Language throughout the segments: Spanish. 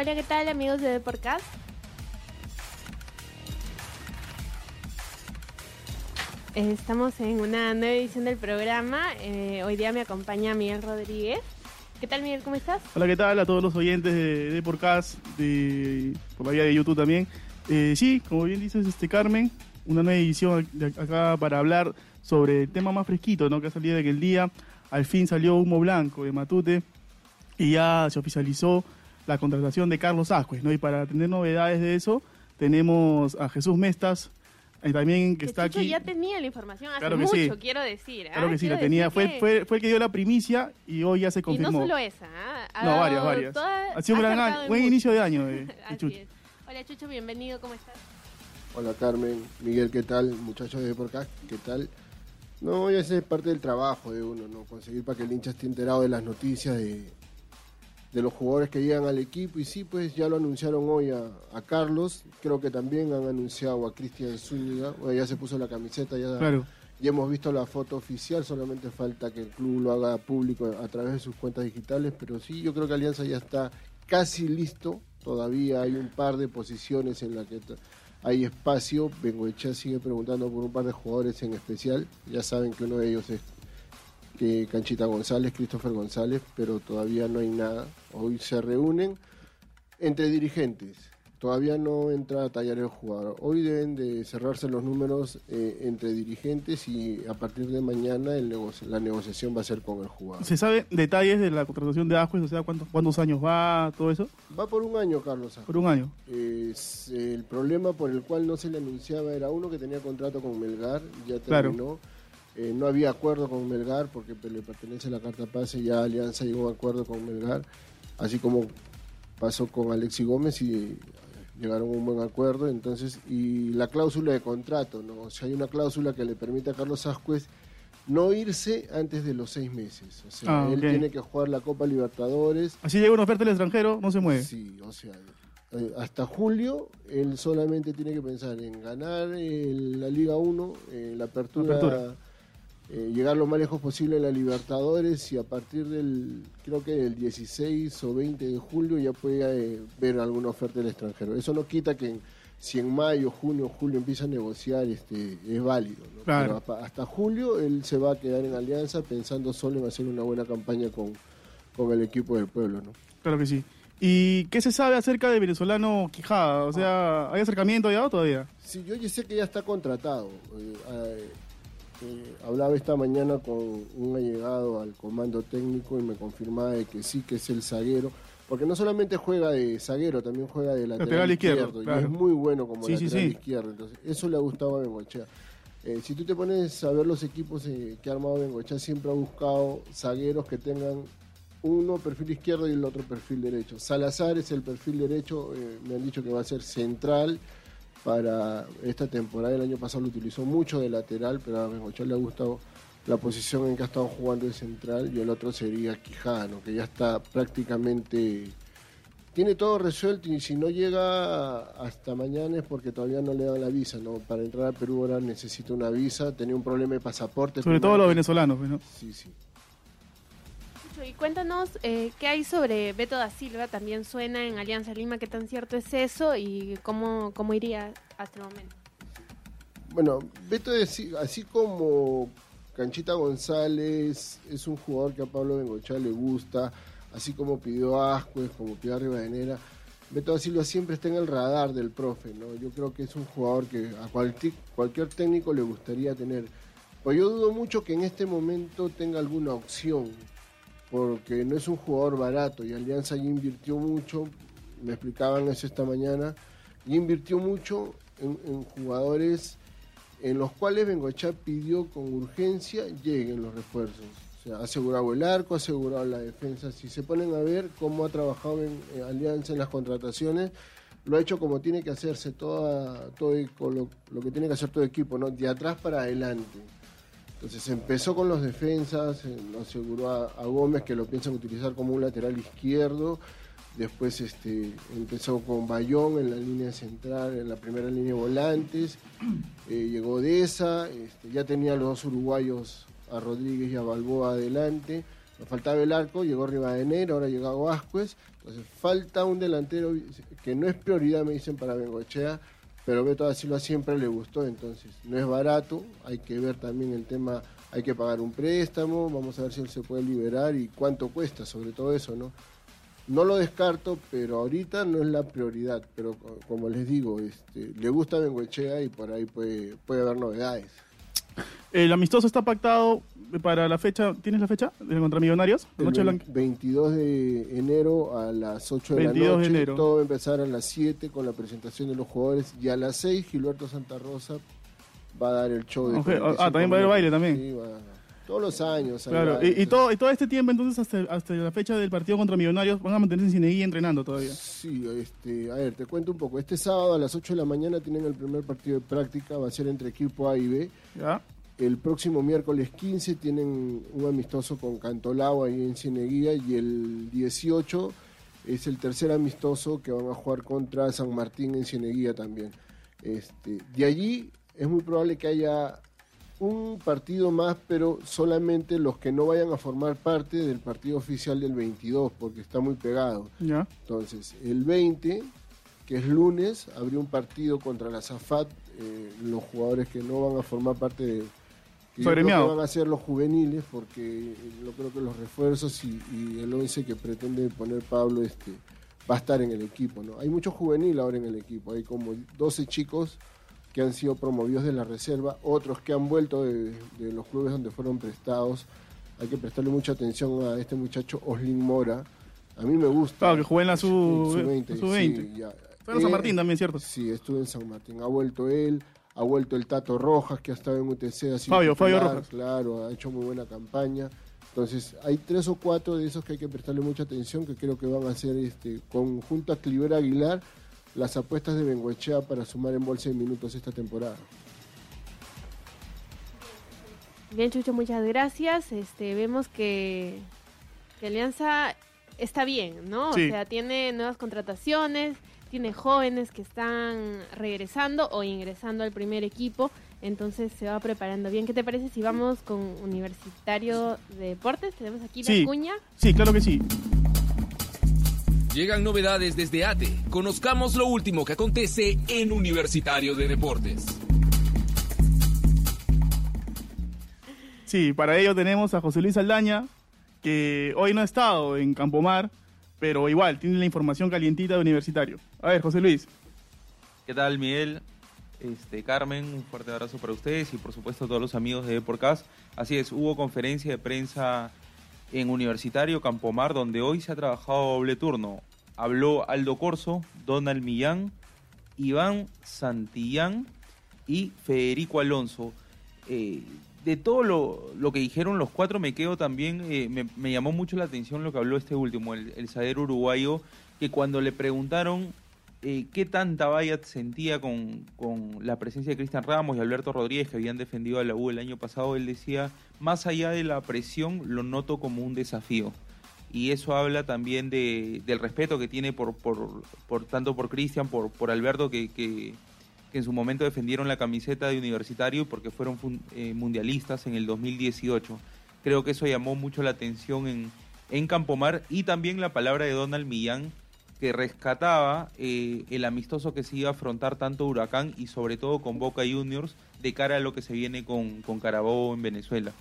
Hola, ¿qué tal amigos de Deporcast? Estamos en una nueva edición del programa. Eh, hoy día me acompaña Miguel Rodríguez. ¿Qué tal Miguel? ¿Cómo estás? Hola, ¿qué tal a todos los oyentes de, de Podcast, de, por la vía de YouTube también? Eh, sí, como bien dices, este Carmen, una nueva edición de acá para hablar sobre el tema más fresquito, ¿no? Que ha salido en el día. Al fin salió humo blanco de Matute y ya se oficializó la contratación de Carlos Ascuez, ¿no? Y para tener novedades de eso, tenemos a Jesús Mestas, eh, también que, Que está Chucho aquí. ya tenía la información hace Claro que mucho, sí. quiero decir. ¿ah? Claro que sí, Quiero la tenía. Fue, que- fue, fue el que dio la primicia y hoy ya se Y no confirmó. solo esa, ¿ah? Ha No, varias, varias. toda- Ha sido un gran año, en buen mucho. inicio de año de, de Así Chucho. es. Hola Chucho, bienvenido, ¿cómo estás? Hola Carmen, Miguel, ¿qué tal? Muchachos de por acá, ¿qué tal? No, ya es parte del trabajo de uno, ¿no? Conseguir para que el hincha esté enterado de las noticias de, de los jugadores que llegan al equipo. Y sí, pues ya lo anunciaron hoy a, a Carlos, creo que también han anunciado a Cristian Zúñiga, bueno, ya se puso la camiseta, ya, Claro. ya hemos visto la foto oficial, solamente falta que el club lo haga público a través de sus cuentas digitales, pero sí, yo creo que Alianza ya está casi listo, todavía hay un par de posiciones en las que hay espacio, Bengoechea sigue preguntando por un par de jugadores en especial, ya saben que uno de ellos es que Canchita González, Christopher González, pero todavía no hay nada, hoy se reúnen entre dirigentes. Todavía no entra a tallar el jugador. Hoy deben de cerrarse los números eh, entre dirigentes y a partir de mañana el negocio- la negociación va a ser con el jugador. ¿Se sabe detalles de la contratación de Ascuez? O sea, ¿cuántos, cuántos años va, todo eso? Va por un año, Carlos. Aja. Por un año. Es, el problema por el cual no se le anunciaba era uno que tenía contrato con Melgar, ya Claro. Eh, no había acuerdo con Melgar porque pe- le pertenece la carta pase, ya Alianza llegó a acuerdo con Melgar, así como pasó con Alexi Gómez y eh, llegaron a un buen acuerdo, entonces, y la cláusula de contrato, ¿no? O sea, hay una cláusula que le permite a Carlos Ascuez no irse antes de los seis meses. O sea, Ah, él tiene que jugar la Copa Libertadores, Así llega una oferta del extranjero, no se mueve. Sí, o sea, eh, hasta julio él solamente tiene que pensar en ganar el- la Liga 1, eh, la apertura, Apertura. Eh, llegar lo más lejos posible en la Libertadores y a partir del, creo que del 16 o 20 de julio ya puede eh, ver alguna oferta del extranjero. Eso no quita que en- si en mayo, junio, julio empieza a negociar, este, es válido. ¿no? Claro. Pero hasta- hasta julio él se va a quedar en Alianza pensando solo en hacer una buena campaña con, con el equipo del pueblo. ¿no? Claro que sí. ¿Y qué se sabe acerca del venezolano Quijada? O sea, ¿hay acercamiento ya o todavía? Sí, yo ya sé que ya está contratado. Eh, eh, hablaba esta mañana con un allegado al comando técnico y me confirmaba de que sí, que es el zaguero. Porque no solamente juega de zaguero, también juega de lateral, Lateral izquierdo, izquierdo. claro. Y es muy bueno como Sí, sí, lateral sí. izquierdo. Entonces, eso le ha gustado a Bengochea. Eh, si tú te pones a ver los equipos eh, que ha armado Bengochea, siempre ha buscado zagueros que tengan uno perfil izquierdo y el otro perfil derecho. Salazar es el perfil derecho, eh, me han dicho que va a ser central para esta temporada. El año pasado lo utilizó mucho de lateral, pero a Bengochea le ha gustado la posición en que ha estado jugando de central y el otro sería Quijano, que ya está prácticamente... Tiene todo resuelto y si no llega hasta mañana es porque todavía no le dan la visa, ¿no? Para entrar a Perú ahora necesita una visa, tenía un problema de pasaporte. Sobre todo los venezolanos, pues, ¿no? Sí, sí. Y cuéntanos eh, qué hay sobre Beto da Silva, también suena en Alianza Lima, qué tan cierto es eso y cómo, cómo iría hasta el momento. Bueno, Beto, es- así como Canchita González es un jugador que a Pablo Bengochea le gusta, así como pidió Ascuez, como pidió a Rivadenera, Beto da Silva siempre está en el radar del profe, ¿no? Yo creo que es un jugador que a cualquier, cualquier técnico le gustaría tener. Pues yo dudo mucho que en este momento tenga alguna opción, porque no es un jugador barato y Alianza ya invirtió mucho, me explicaban eso esta mañana, y invirtió mucho en, jugadores en los cuales Bengochea pidió con urgencia lleguen los refuerzos. O sea, asegurado el arco, asegurado la defensa. Si se ponen a ver cómo ha trabajado en, Alianza en las contrataciones, lo ha hecho como tiene que hacerse toda, todo lo, lo que tiene que hacer todo equipo, ¿no? De atrás para adelante. Entonces empezó con los defensas, eh, aseguró a, Gómez que lo piensan utilizar como un lateral izquierdo. Después este, empezó con Bayón en la línea central, en la primera línea de volantes. Eh, llegó Deza, este, ya tenía los dos uruguayos, a Rodríguez y a Balboa adelante. Nos faltaba el arco, llegó Rivadeneira, ahora llegó Vázquez. Entonces falta un delantero que no es prioridad, me dicen, para Bengochea, pero Beto da Silva siempre le gustó, entonces no es barato, hay que ver también el tema, hay que pagar un préstamo, vamos a ver si él se puede liberar y cuánto cuesta, sobre todo eso, ¿no? No lo descarto, pero ahorita no es la prioridad, pero co- como les digo, este, le gusta Bengoechea y por ahí puede, puede haber novedades. El amistoso está pactado para la fecha. ¿Tienes la fecha? ¿De contra Millonarios? El noche blanca. 22 de enero a las 8 de 22 la de noche. enero. Todo va a empezar a las 7 con la presentación de los jugadores. Y a las 6 Gilberto Santa Rosa va a dar el show de Ok, 45 ah, también va a haber baile también. Sí, va- todos los años. Claro. Y, todo, y todo este tiempo, entonces, hasta, hasta la fecha del partido contra Millonarios, van a mantenerse en Cineguía entrenando todavía. Sí, este, a ver, te cuento un poco. Este sábado a las 8 de la mañana tienen el primer partido de práctica, va a ser entre equipo A y B. ¿Ya? El próximo miércoles 15 tienen un amistoso con Cantolao ahí en Cieneguía y el 18 es el tercer amistoso que van a jugar contra San Martín en Cieneguía también. Este, de allí es muy probable que haya un partido más, pero solamente los que no vayan a formar parte del partido oficial del 22, porque está muy pegado. ¿Ya? Entonces, el 20, que es lunes, habría un partido contra la Zafat, eh, los jugadores que no van a formar parte de... Agremiado. van a ser los juveniles, porque yo creo que los refuerzos y, y el 11 que pretende poner Pablo este va a estar en el equipo. ¿no? Hay mucho juvenil ahora en el equipo, hay como 12 chicos que han sido promovidos de la reserva, otros que han vuelto de, de los clubes donde fueron prestados. Hay que prestarle mucha atención a este muchacho Oslin Mora. A mí me gusta. Claro, que juega en la sub- Sub-20, sub-20. sí, ya. Fue en San Martín también, ¿cierto? Sí, estuve en San Martín. Ha vuelto él, ha vuelto el Tato Rojas, que ha estado en UTC. Ha sido Fabio, Fabio Rojas. Claro, ha hecho muy buena campaña. Entonces, hay tres o cuatro de esos que hay que prestarle mucha atención, que creo que van a ser, este, conjunto a Cliver Aguilar, las apuestas de Bengoechea para sumar en bolsa de minutos esta temporada. Bien, Chucho, muchas gracias. Este, vemos que, que Alianza está bien, ¿no? Sí. O sea, tiene nuevas contrataciones, tiene jóvenes que están regresando o ingresando al primer equipo, entonces se va preparando bien. ¿Qué te parece si vamos con Universitario de Deportes? Tenemos aquí Sí. la cuña. Sí, claro que sí. Llegan novedades desde ATE. Conozcamos lo último que acontece en Universitario de Deportes. Sí, para ello tenemos a José Luis Aldaña, que hoy no ha estado en Campomar, pero igual tiene la información calientita de Universitario. A ver, José Luis. ¿Qué tal, Miguel? Este, Carmen, un fuerte abrazo para ustedes y por supuesto a todos los amigos de Deporcast. Así es, hubo conferencia de prensa en Universitario Campomar, donde hoy se ha trabajado doble turno. Habló Aldo Corso, Donald Millán, Iván Santillán y Federico Alonso. Eh, de todo lo, lo que dijeron los cuatro, me quedo también, eh, me, llamó mucho la atención lo que habló este último, el, el zaguero uruguayo, que cuando le preguntaron eh, qué tanta valla sentía con, con la presencia de Cristian Ramos y Alberto Rodríguez, que habían defendido a la U el año pasado, él decía, más allá de la presión, lo noto como un desafío. Y eso habla también de, del respeto que tiene por, por, por tanto por Cristian, por, por Alberto, que, que en su momento defendieron la camiseta de universitario porque fueron eh, mundialistas en el 2018. Creo que eso llamó mucho la atención en, en Campomar y también la palabra de Donald Millán que rescataba eh, el amistoso que se iba a afrontar tanto Huracán y sobre todo con Boca Juniors de cara a lo que se viene con, con Carabobo en Venezuela.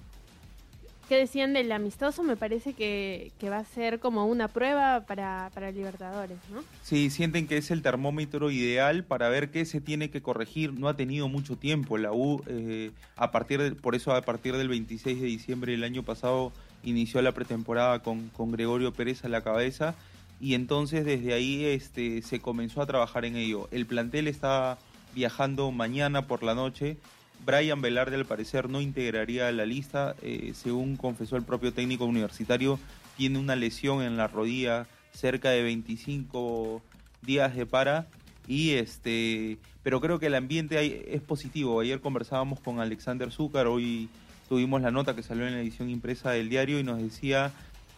¿Qué decían del amistoso? Me parece que, que va a ser como una prueba para, para Libertadores, ¿no? Sí, sienten que es el termómetro ideal para ver qué se tiene que corregir. No ha tenido mucho tiempo la U, eh, a partir de- por eso a partir del 26 de diciembre del año pasado inició la pretemporada con, con Gregorio Pérez a la cabeza y entonces desde ahí este, se comenzó a trabajar en ello. El plantel está viajando mañana por la noche Brian Velarde al parecer no integraría la lista, eh, según confesó el propio técnico universitario, tiene una lesión en la rodilla, cerca de 25 días de para y este pero creo que el ambiente es positivo. Ayer conversábamos con Alexander Zúcar, hoy tuvimos la nota que salió en la edición impresa del diario y nos decía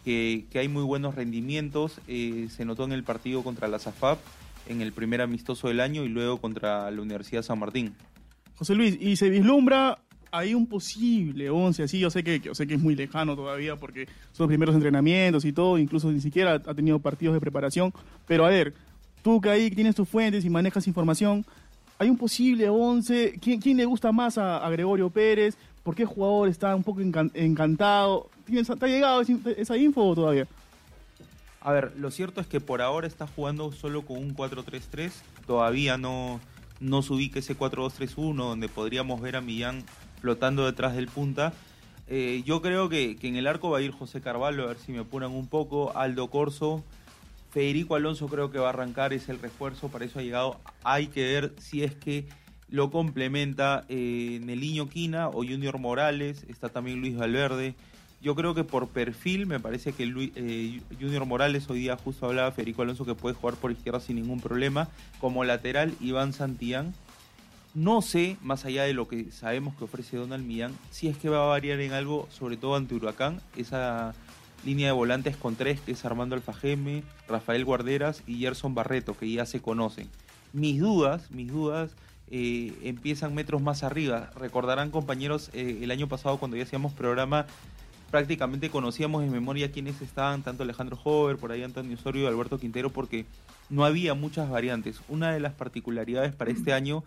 que, que hay muy buenos rendimientos. Eh, se notó en el partido contra la SAFAP, en el primer amistoso del año y luego contra la Universidad San Martín. José Luis, y se vislumbra ahí un posible 11, así yo sé que yo sé que es muy lejano todavía porque son los primeros entrenamientos y todo, incluso ni siquiera ha tenido partidos de preparación, pero a ver, tú que ahí tienes tus fuentes y manejas información, hay un posible 11, ¿quién, le gusta más a, Gregorio Pérez? ¿Por qué jugador está un poco encan- encantado? ¿Tienes- ¿Te ha llegado esa info todavía? A ver, lo cierto es que por ahora está jugando solo con un 4-3-3. Todavía no, no se ubica ese 4-2-3-1 donde podríamos ver a Millán flotando detrás del punta. Eh, yo creo que, que en el arco va a ir José Carvalho, a ver si me apuran un poco. Aldo Corso. Federico Alonso creo que va a arrancar, es el refuerzo, para eso ha llegado. Hay que ver si es que lo complementa eh, Neliño Quina o Junior Morales. Está también Luis Valverde. Yo creo que por perfil me parece que Luis- eh, Junior Morales, hoy día justo hablaba Federico Alonso que puede jugar por izquierda sin ningún problema. Como lateral, Iván Santillán. No sé, más allá de lo que sabemos que ofrece Donald Millán, si es que va a variar en algo, sobre todo ante Huracán, esa línea de volantes con tres, que es Armando Alfajeme, Rafael Guarderas y Gerson Barreto, que ya se conocen. Mis dudas, mis dudas eh, empiezan metros más arriba. Recordarán compañeros, eh, el año pasado cuando ya hacíamos programa, prácticamente conocíamos en memoria quiénes estaban, tanto Alejandro Hover, por ahí Antonio Osorio y Alberto Quintero, porque no había muchas variantes. Una de las particularidades para este año,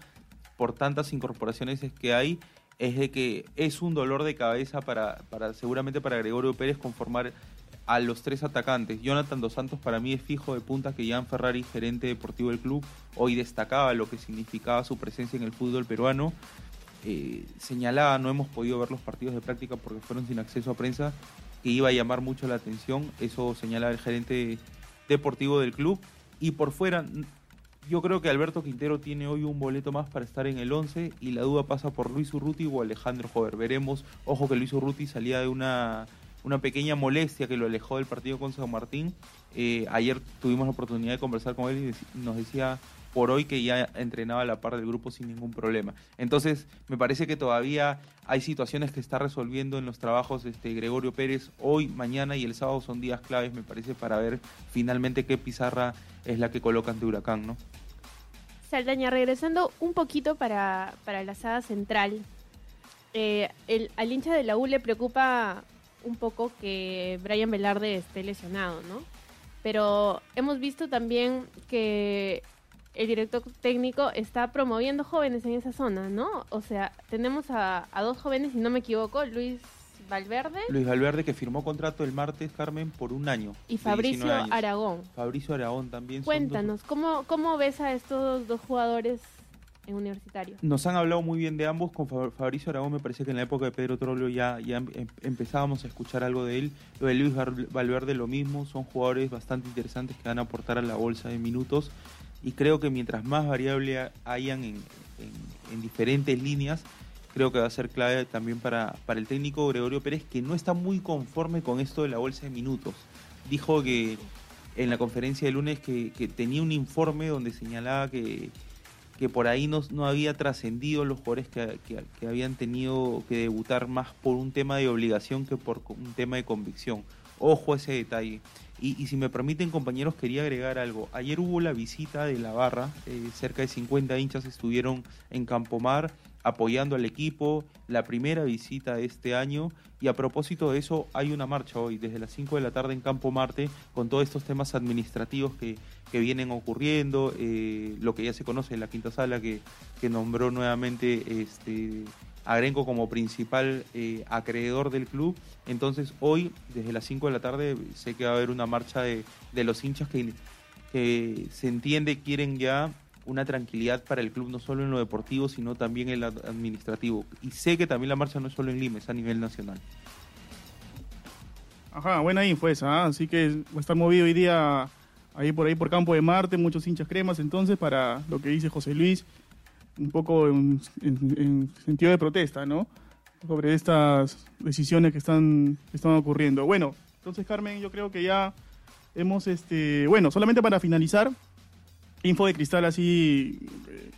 por tantas incorporaciones es que hay, es de que es un dolor de cabeza para, para seguramente para Gregorio Pérez conformar a los tres atacantes. Jonathan Dos Santos para mí es fijo de punta que Jan Ferrari, gerente deportivo del club, hoy destacaba lo que significaba su presencia en el fútbol peruano. Eh, señalaba, no hemos podido ver los partidos de práctica porque fueron sin acceso a prensa, que iba a llamar mucho la atención. Eso señala el gerente deportivo del club. Y por fuera, yo creo que Alberto Quintero tiene hoy un boleto más para estar en el 11 y la duda pasa por Luis Urruti o Alejandro Jover. Veremos, ojo que Luis Urruti salía de una, una pequeña molestia que lo alejó del partido con San Martín. Eh, ayer tuvimos la oportunidad de conversar con él y nos decía por hoy que ya entrenaba a la par del grupo sin ningún problema. Entonces, me parece que todavía hay situaciones que está resolviendo en los trabajos este Gregorio Pérez. Hoy, mañana y el sábado son días claves, me parece, para ver finalmente qué pizarra es la que colocan de Huracán, ¿no? Saldaña, regresando un poquito para, para la saga central. eh, el, al hincha de la U le preocupa un poco que Brian Velarde esté lesionado, ¿no? Pero hemos visto también que el director técnico está promoviendo jóvenes en esa zona, ¿no? O sea, tenemos a, a dos jóvenes, si no me equivoco, Luis Valverde Luis Valverde que firmó contrato el martes, Carmen, por un año. y Fabricio 19 años. Aragón. Fabricio Aragón también. dos- Cuéntanos, ¿cómo, ¿cómo ves a estos dos jugadores en universitario? Nos han hablado muy bien de ambos. Con Fa- Fabricio Aragón me parece que en la época de Pedro Trollio ya, ya em- em- empezábamos a escuchar algo de él. Lo de Luis Val- Valverde lo mismo. Son jugadores bastante interesantes que van a aportar a la bolsa de minutos. Y creo que mientras más variable ha- hayan en, en- en diferentes líneas, creo que va a ser clave también para, el técnico Gregorio Pérez, que no está muy conforme con esto de la bolsa de minutos. Dijo que en la conferencia de lunes que, tenía un informe donde señalaba que, que por ahí no, no había trascendido los jugadores que, que- que habían tenido que debutar más por un tema de obligación que por un tema de convicción. Ojo a ese detalle. Y, si me permiten, compañeros, quería agregar algo. Ayer hubo la visita de la barra, eh, cerca de 50 hinchas estuvieron en Campomar apoyando al equipo, la primera visita de este año. Y a propósito de eso, hay una marcha hoy, desde las 5 de la tarde en Campo Marte, con todos estos temas administrativos que, que vienen ocurriendo, eh, lo que ya se conoce en la quinta sala, que, que nombró nuevamente este, a como principal eh, acreedor del club. Entonces, hoy, desde las 5 de la tarde, sé que va a haber una marcha de, de los hinchas que, que se entiende quieren ya una tranquilidad para el club, no solo en lo deportivo, sino también en lo administrativo. Y sé que también la marcha no es solo en Lima, es a nivel nacional. Ajá, buena info esa, ¿ah? así que va a estar movido hoy día ahí por ahí por Campo de Marte, muchos hinchas cremas, entonces para lo que dice José Luis. Un poco en, en- en sentido de protesta, ¿no? Sobre estas decisiones que están, que están ocurriendo. Bueno, entonces Carmen, yo creo que ya hemos, este, bueno, solamente para finalizar, info de cristal así, eh,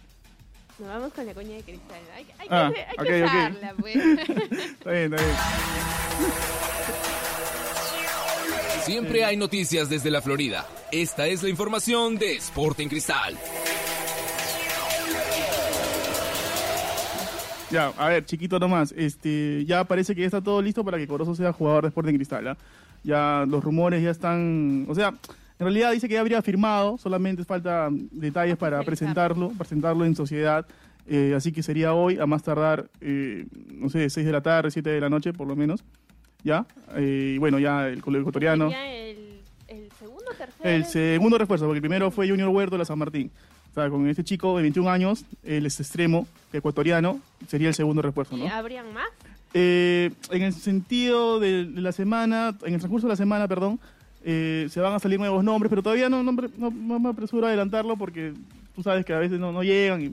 Nos vamos con la coña de cristal. Hay, hay Ah, que, hay ok, que ok. usarla, pues. está bien, está bien. Siempre hay noticias desde la Florida. Esta es la información de Sporting Cristal. Ya, a ver, chiquito nomás. Este, ya parece que ya está todo listo para que Corozo sea jugador de Sporting Cristal. ¿ah? Ya los rumores ya están. O sea, en realidad dice que ya habría firmado, solamente falta detalles para presentarlo, presentarlo en sociedad. Eh, así que sería hoy, a más tardar, eh, no sé, 6 de la tarde, 7 de la noche por lo menos. Ya. Eh, y bueno, ya el colegio ecuatoriano. Sería el, el segundo o tercero. El segundo refuerzo, porque el primero fue Junior Huerto de la San Martín. O sea, con este chico de 21 años, él es extremo, ecuatoriano, sería el segundo refuerzo, ¿no? ¿Y ¿Habrían más? Eh, en el sentido de, la semana, en el transcurso de la semana, perdón, eh, se van a salir nuevos nombres, pero todavía no, no, no- no me apresuro a adelantarlo porque tú sabes que a veces no, no llegan y,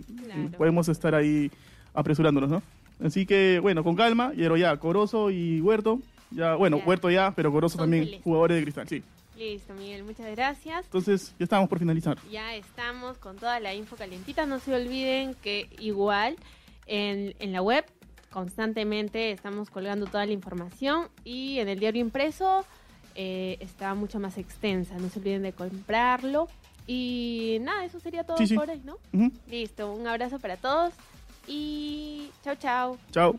podemos estar ahí apresurándonos, ¿no? Así que, bueno, con calma, pero ya, Corozo y Huerto, ya, bueno, Ya. Huerto ya, pero Corozo Son también, jugadores de cristal, sí. Listo, Miguel, muchas gracias. Entonces, ya estamos por finalizar. Ya estamos con toda la info calientita. No se olviden que igual en, en la web constantemente estamos colgando toda la información y en el diario impreso eh, está mucho más extensa. No se olviden de comprarlo. Y nada, eso sería todo Sí, sí. por hoy, ¿no? Listo, un abrazo para todos y chao, chao. Chao.